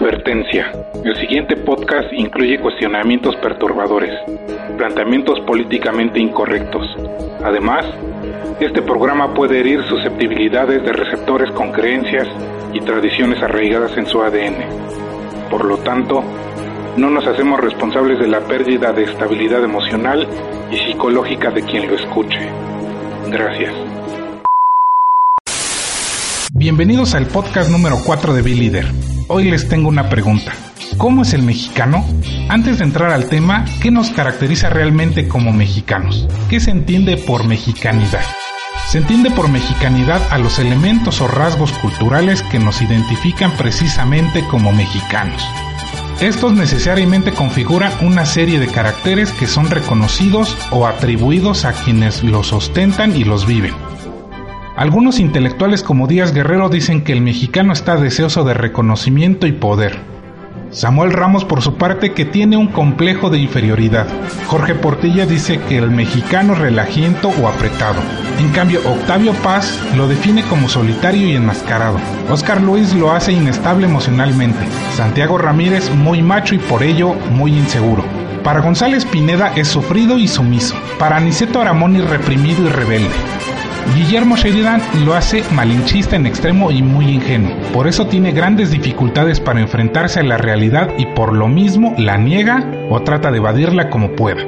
Advertencia. El siguiente podcast incluye cuestionamientos perturbadores, planteamientos políticamente incorrectos. Además, este programa puede herir susceptibilidades de receptores con creencias y tradiciones arraigadas en su ADN. Por lo tanto, no nos hacemos responsables de la pérdida de estabilidad emocional y psicológica de quien lo escuche. Gracias. Bienvenidos al podcast número 4 de Leader. Hoy les tengo una pregunta. ¿Cómo es el mexicano? Antes de entrar al tema, ¿qué nos caracteriza realmente como mexicanos? ¿Qué se entiende por mexicanidad? Se entiende por mexicanidad a los elementos o rasgos culturales que nos identifican precisamente como mexicanos. Estos necesariamente configuran una serie de caracteres que son reconocidos o atribuidos a quienes los ostentan y los viven. Algunos intelectuales como Díaz Guerrero dicen que el mexicano está deseoso de reconocimiento y poder. Samuel Ramos por su parte que tiene un complejo de inferioridad. Jorge Portilla dice que el mexicano relajiento o apretado. En cambio, Octavio Paz lo define como solitario y enmascarado. Oscar Luis lo hace inestable emocionalmente. Santiago Ramírez muy macho y por ello muy inseguro. Para González Pineda es sufrido y sumiso. Para Aniceto Aramoni reprimido y rebelde. Guillermo Sheridan lo hace malinchista en extremo y muy ingenuo. Por eso tiene grandes dificultades para enfrentarse a la realidad y por lo mismo la niega o trata de evadirla como pueda.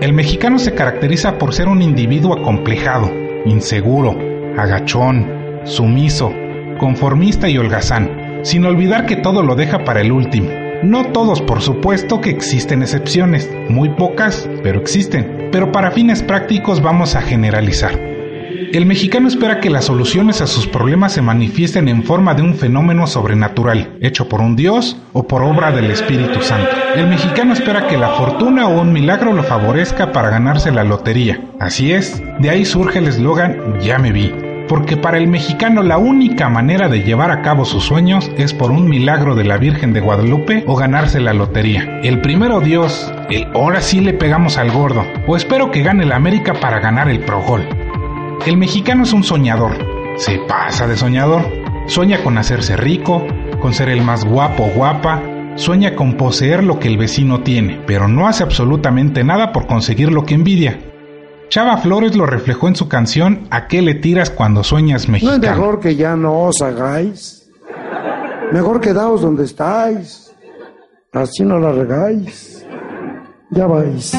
El mexicano se caracteriza por ser un individuo acomplejado, inseguro, agachón, sumiso, conformista y holgazán, sin olvidar que todo lo deja para el último. No todos, por supuesto que existen excepciones, muy pocas, pero existen. Pero para fines prácticos vamos a generalizar. El mexicano espera que las soluciones a sus problemas se manifiesten en forma de un fenómeno sobrenatural, hecho por un dios o por obra del Espíritu Santo. El mexicano espera que la fortuna o un milagro lo favorezca para ganarse la lotería. Así es, de ahí surge el eslogan Ya me vi porque para el mexicano la única manera de llevar a cabo sus sueños es por un milagro de la Virgen de Guadalupe o ganarse la lotería. El primero Dios, el ahora sí le pegamos al gordo, o espero que gane la América para ganar el Pro Gol. El mexicano es un soñador, se pasa de soñador, sueña con hacerse rico, con ser el más guapo guapa, sueña con poseer lo que el vecino tiene, pero no hace absolutamente nada por conseguir lo que envidia. Chava Flores lo reflejó en su canción ¿A qué le tiras cuando sueñas mexicano? ¿No es mejor que ya no os hagáis? Mejor quedaos donde estáis. Así no la regáis. Ya vais.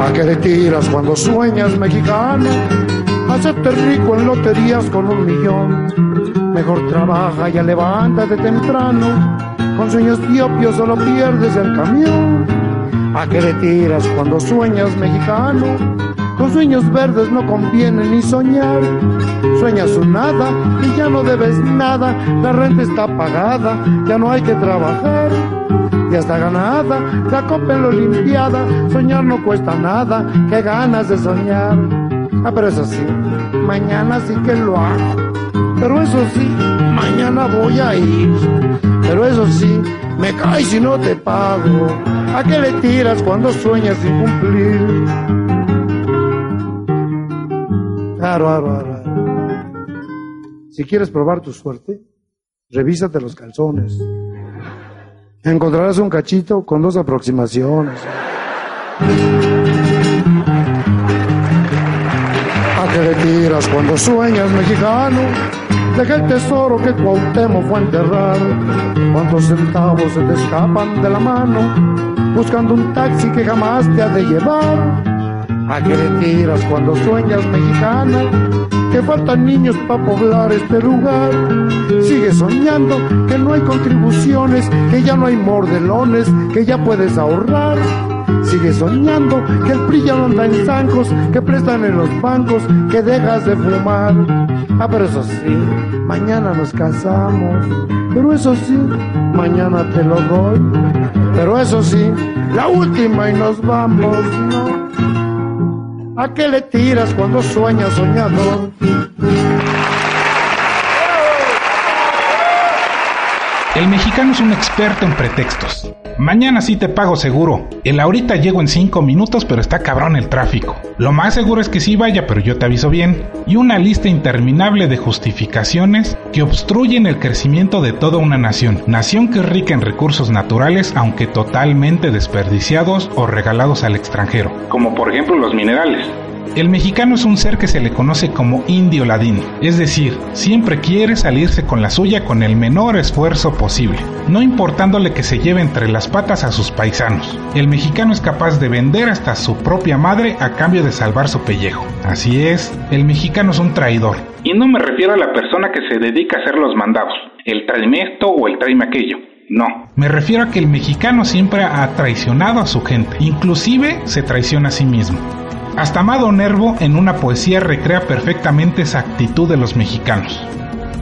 ¿A qué le tiras cuando sueñas mexicano? Hacerte rico en loterías con un millón. Mejor trabaja, ya levántate temprano. Con sueños diopios solo pierdes el camión. ¿A qué le tiras cuando sueñas mexicano? Con sueños verdes no conviene ni soñar. Sueñas un nada y ya no debes nada. La renta está pagada, ya no hay que trabajar. Ya está ganada, la copa en la olimpiada. Soñar no cuesta nada, qué ganas de soñar. Ah, pero eso sí, mañana sí que lo hago. Pero eso sí, mañana voy a ir. Pero eso sí, me cae si no te pago. ¿A qué le tiras cuando sueñas sin cumplir? Claro, claro, claro. Si quieres probar tu suerte, revísate los calzones. Encontrarás un cachito con dos aproximaciones. ¿A qué le tiras cuando sueñas mexicano? Deja el tesoro que Cuauhtémoc fue a enterrar. ¿Cuántos centavos se te escapan de la mano? Buscando un taxi que jamás te ha de llevar. ¿A qué le tiras cuando sueñas mexicano? Que faltan niños para poblar este lugar. Sigue soñando que no hay contribuciones, que ya no hay mordelones, que ya puedes ahorrar. Sigue soñando que el ya no anda en zancos, que prestan en los bancos, que dejas de fumar. Ah, pero eso sí, mañana nos casamos. Pero eso sí, mañana te lo doy. Pero eso sí, la última y nos vamos, ¿no? ¿A qué le tiras cuando sueñas soñador? El mexicano es un experto en pretextos. Mañana sí te pago seguro. El ahorita llego en 5 minutos, pero está cabrón el tráfico. Lo más seguro es que sí vaya, pero yo te aviso bien. Y una lista interminable de justificaciones que obstruyen el crecimiento de toda una nación. Nación que es rica en recursos naturales, aunque totalmente desperdiciados o regalados al extranjero. Como por ejemplo los minerales. El mexicano es un ser que se le conoce como indio ladino, es decir, siempre quiere salirse con la suya con el menor esfuerzo posible, no importándole que se lleve entre las patas a sus paisanos. El mexicano es capaz de vender hasta su propia madre a cambio de salvar su pellejo. Así es, el mexicano es un traidor. Y no me refiero a la persona que se dedica a hacer los mandados, el tráeme esto o el tráeme aquello. No. Me refiero a que el mexicano siempre ha traicionado a su gente, inclusive se traiciona a sí mismo. Hasta Amado Nervo en una poesía recrea perfectamente esa actitud de los mexicanos.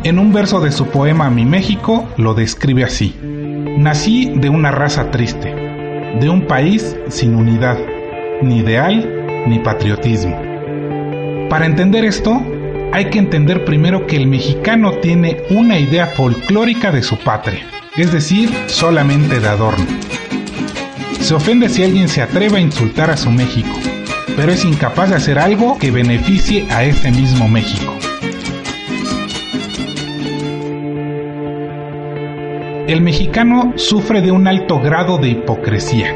En un verso de su poema Mi México lo describe así. Nací de una raza triste, de un país sin unidad, ni ideal ni patriotismo. Para entender esto, hay que entender primero que el mexicano tiene una idea folclórica de su patria, es decir, solamente de adorno. Se ofende si alguien se atreve a insultar a su México, pero es incapaz de hacer algo que beneficie a este mismo México. El mexicano sufre de un alto grado de hipocresía,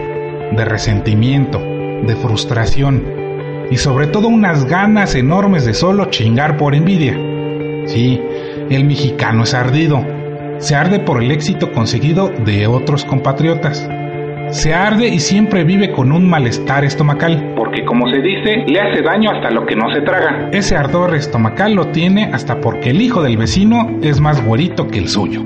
de resentimiento, de frustración y sobre todo unas ganas enormes de solo chingar por envidia. Sí, el mexicano es ardido, se arde por el éxito conseguido de otros compatriotas se arde y siempre vive con un malestar estomacal. Porque como se dice, le hace daño hasta lo que no se traga. Ese ardor estomacal lo tiene hasta porque el hijo del vecino es más güerito que el suyo.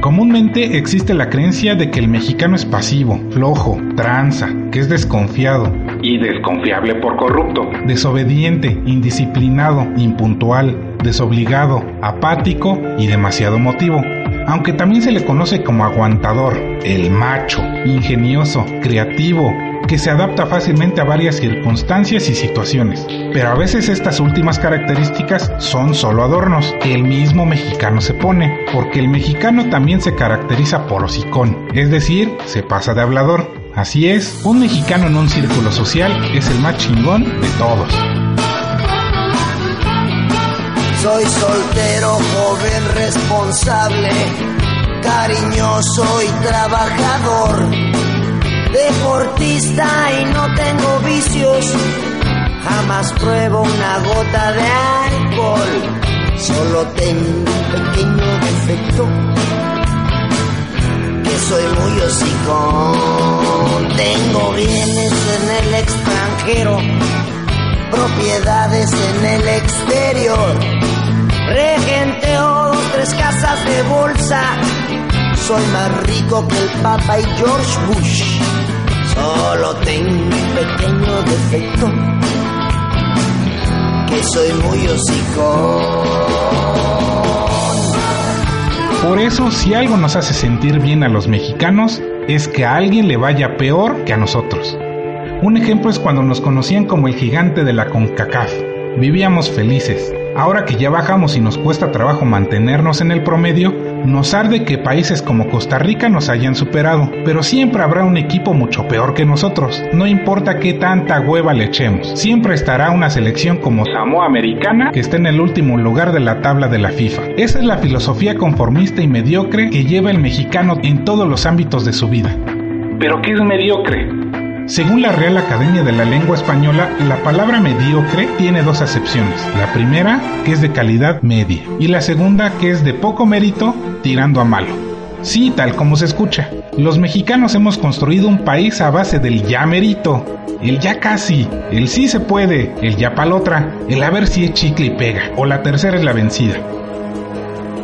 Comúnmente existe la creencia de que el mexicano es pasivo, flojo, tranza, que es desconfiado. Y desconfiable por corrupto. Desobediente, indisciplinado, impuntual, desobligado, apático y demasiado motivo aunque también se le conoce como aguantador, el macho, ingenioso, creativo, que se adapta fácilmente a varias circunstancias y situaciones. Pero a veces estas últimas características son solo adornos que el mismo mexicano se pone, porque el mexicano también se caracteriza por hocicón, es decir, se pasa de hablador. Así es, un mexicano en un círculo social es el más chingón de todos. Soy soltero, joven, responsable, cariñoso y trabajador, deportista y no tengo vicios, jamás pruebo una gota de alcohol, solo tengo un pequeño defecto, que soy muy hocicón, tengo bienes en el extranjero propiedades en el exterior. Regenteo tres casas de bolsa. Soy más rico que el Papa y George Bush. Solo tengo un pequeño defecto. Que soy muy hocicón. Por eso, si algo nos hace sentir bien a los mexicanos, es que a alguien le vaya peor que a nosotros. Un ejemplo es cuando nos conocían como el gigante de la CONCACAF. Vivíamos felices. Ahora que ya bajamos y nos cuesta trabajo mantenernos en el promedio, nos arde que países como Costa Rica nos hayan superado, pero siempre habrá un equipo mucho peor que nosotros. No importa qué tanta hueva le echemos, siempre estará una selección como Samoa Americana que está en el último lugar de la tabla de la FIFA. Esa es la filosofía conformista y mediocre que lleva el mexicano en todos los ámbitos de su vida. ¿Pero qué es mediocre? Según la Real Academia de la Lengua Española, la palabra mediocre tiene dos acepciones. La primera, que es de calidad media, y la segunda, que es de poco mérito, tirando a malo. Sí, tal como se escucha. Los mexicanos hemos construido un país a base del ya merito, el ya casi, el sí se puede, el ya palotra, el a ver si es chicle y pega, o la tercera es la vencida.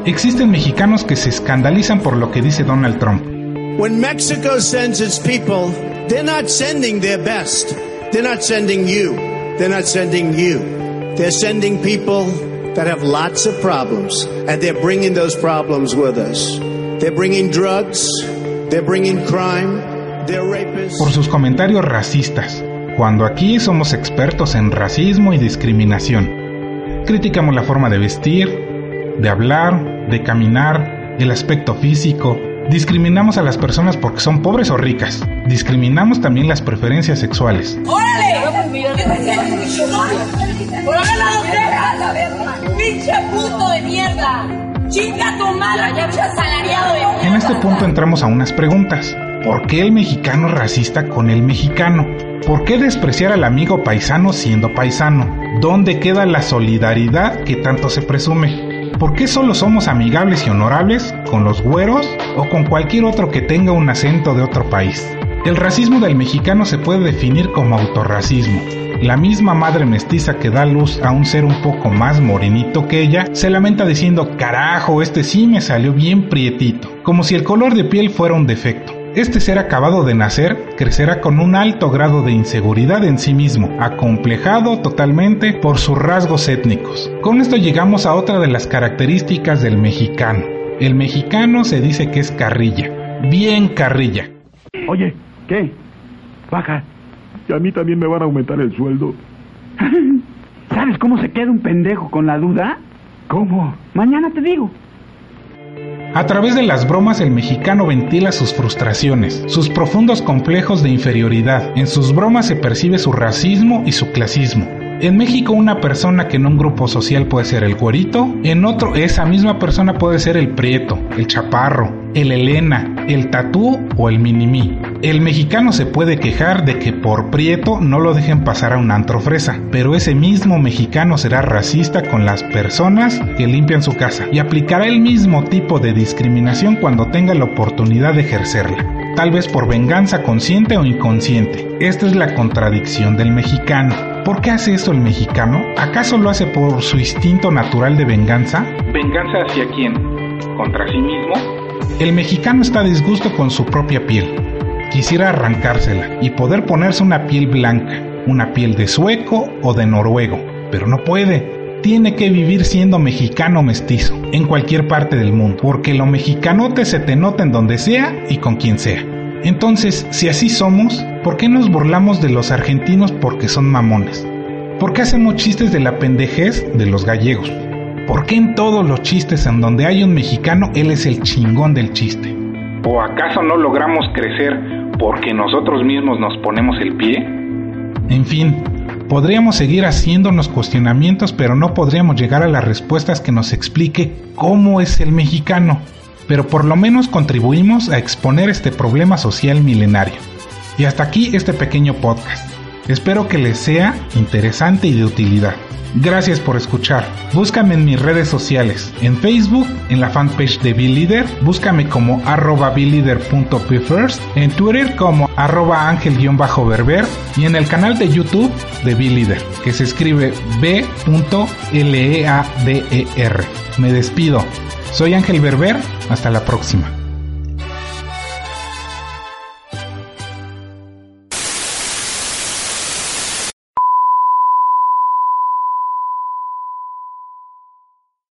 Existen mexicanos que se escandalizan por lo que dice Donald Trump. When Mexico sends its people They're not sending their best. They're not sending you. They're not sending you. They're sending people that have lots of problems, and they're bringing those problems with us. They're bringing drugs, they're bringing crime, they're rapists. Por sus comentarios racistas, cuando aquí somos expertos en racismo y discriminación. Criticamos la forma de vestir, de hablar, de caminar, el aspecto físico, Discriminamos a las personas porque son pobres o ricas. Discriminamos también las preferencias sexuales. ¡Órale! ¡Pinche puto de mierda! ¡Chinga tu madre, pinche asalariado de mierda! En este punto entramos a unas preguntas. ¿Por qué el mexicano racista con el mexicano? ¿Por qué despreciar al amigo paisano siendo paisano? ¿Dónde queda la solidaridad que tanto se presume? ¿Por qué solo somos amigables y honorables con los güeros o con cualquier otro que tenga un acento de otro país? El racismo del mexicano se puede definir como autorracismo. La misma madre mestiza que da luz a un ser un poco más morenito que ella se lamenta diciendo, carajo, este sí me salió bien prietito, como si el color de piel fuera un defecto. Este ser acabado de nacer crecerá con un alto grado de inseguridad en sí mismo, acomplejado totalmente por sus rasgos étnicos. Con esto llegamos a otra de las características del mexicano. El mexicano se dice que es carrilla, bien carrilla. Oye, ¿qué? Baja. Y a mí también me van a aumentar el sueldo. ¿Sabes cómo se queda un pendejo con la duda? ¿Cómo? Mañana te digo. A través de las bromas el mexicano ventila sus frustraciones, sus profundos complejos de inferioridad. En sus bromas se percibe su racismo y su clasismo. En México una persona que en un grupo social puede ser el güerito, en otro esa misma persona puede ser el prieto, el chaparro, el elena, el tatú o el minimí. El mexicano se puede quejar de que por prieto no lo dejen pasar a un antro fresa, pero ese mismo mexicano será racista con las personas que limpian su casa y aplicará el mismo tipo de discriminación cuando tenga la oportunidad de ejercerla tal vez por venganza consciente o inconsciente. Esta es la contradicción del mexicano. ¿Por qué hace esto el mexicano? ¿Acaso lo hace por su instinto natural de venganza? ¿Venganza hacia quién? ¿Contra sí mismo? El mexicano está a disgusto con su propia piel. Quisiera arrancársela y poder ponerse una piel blanca, una piel de sueco o de noruego, pero no puede. Tiene que vivir siendo mexicano mestizo, en cualquier parte del mundo, porque lo mexicanote se te nota en donde sea y con quien sea. Entonces, si así somos, ¿por qué nos burlamos de los argentinos porque son mamones? ¿Por qué hacemos chistes de la pendejez de los gallegos? ¿Por qué en todos los chistes en donde hay un mexicano, él es el chingón del chiste? ¿O acaso no logramos crecer porque nosotros mismos nos ponemos el pie? En fin, podríamos seguir haciéndonos cuestionamientos, pero no podríamos llegar a las respuestas que nos explique cómo es el mexicano pero por lo menos contribuimos a exponer este problema social milenario. Y hasta aquí este pequeño podcast. Espero que les sea interesante y de utilidad. Gracias por escuchar. Búscame en mis redes sociales. En Facebook, en la fanpage de Leader, búscame como arroba first, en Twitter como arroba ángel-berber y en el canal de YouTube de Leader, que se escribe B.L-E-A-D-E-R. Me despido. Soy Ángel Berber, hasta la próxima.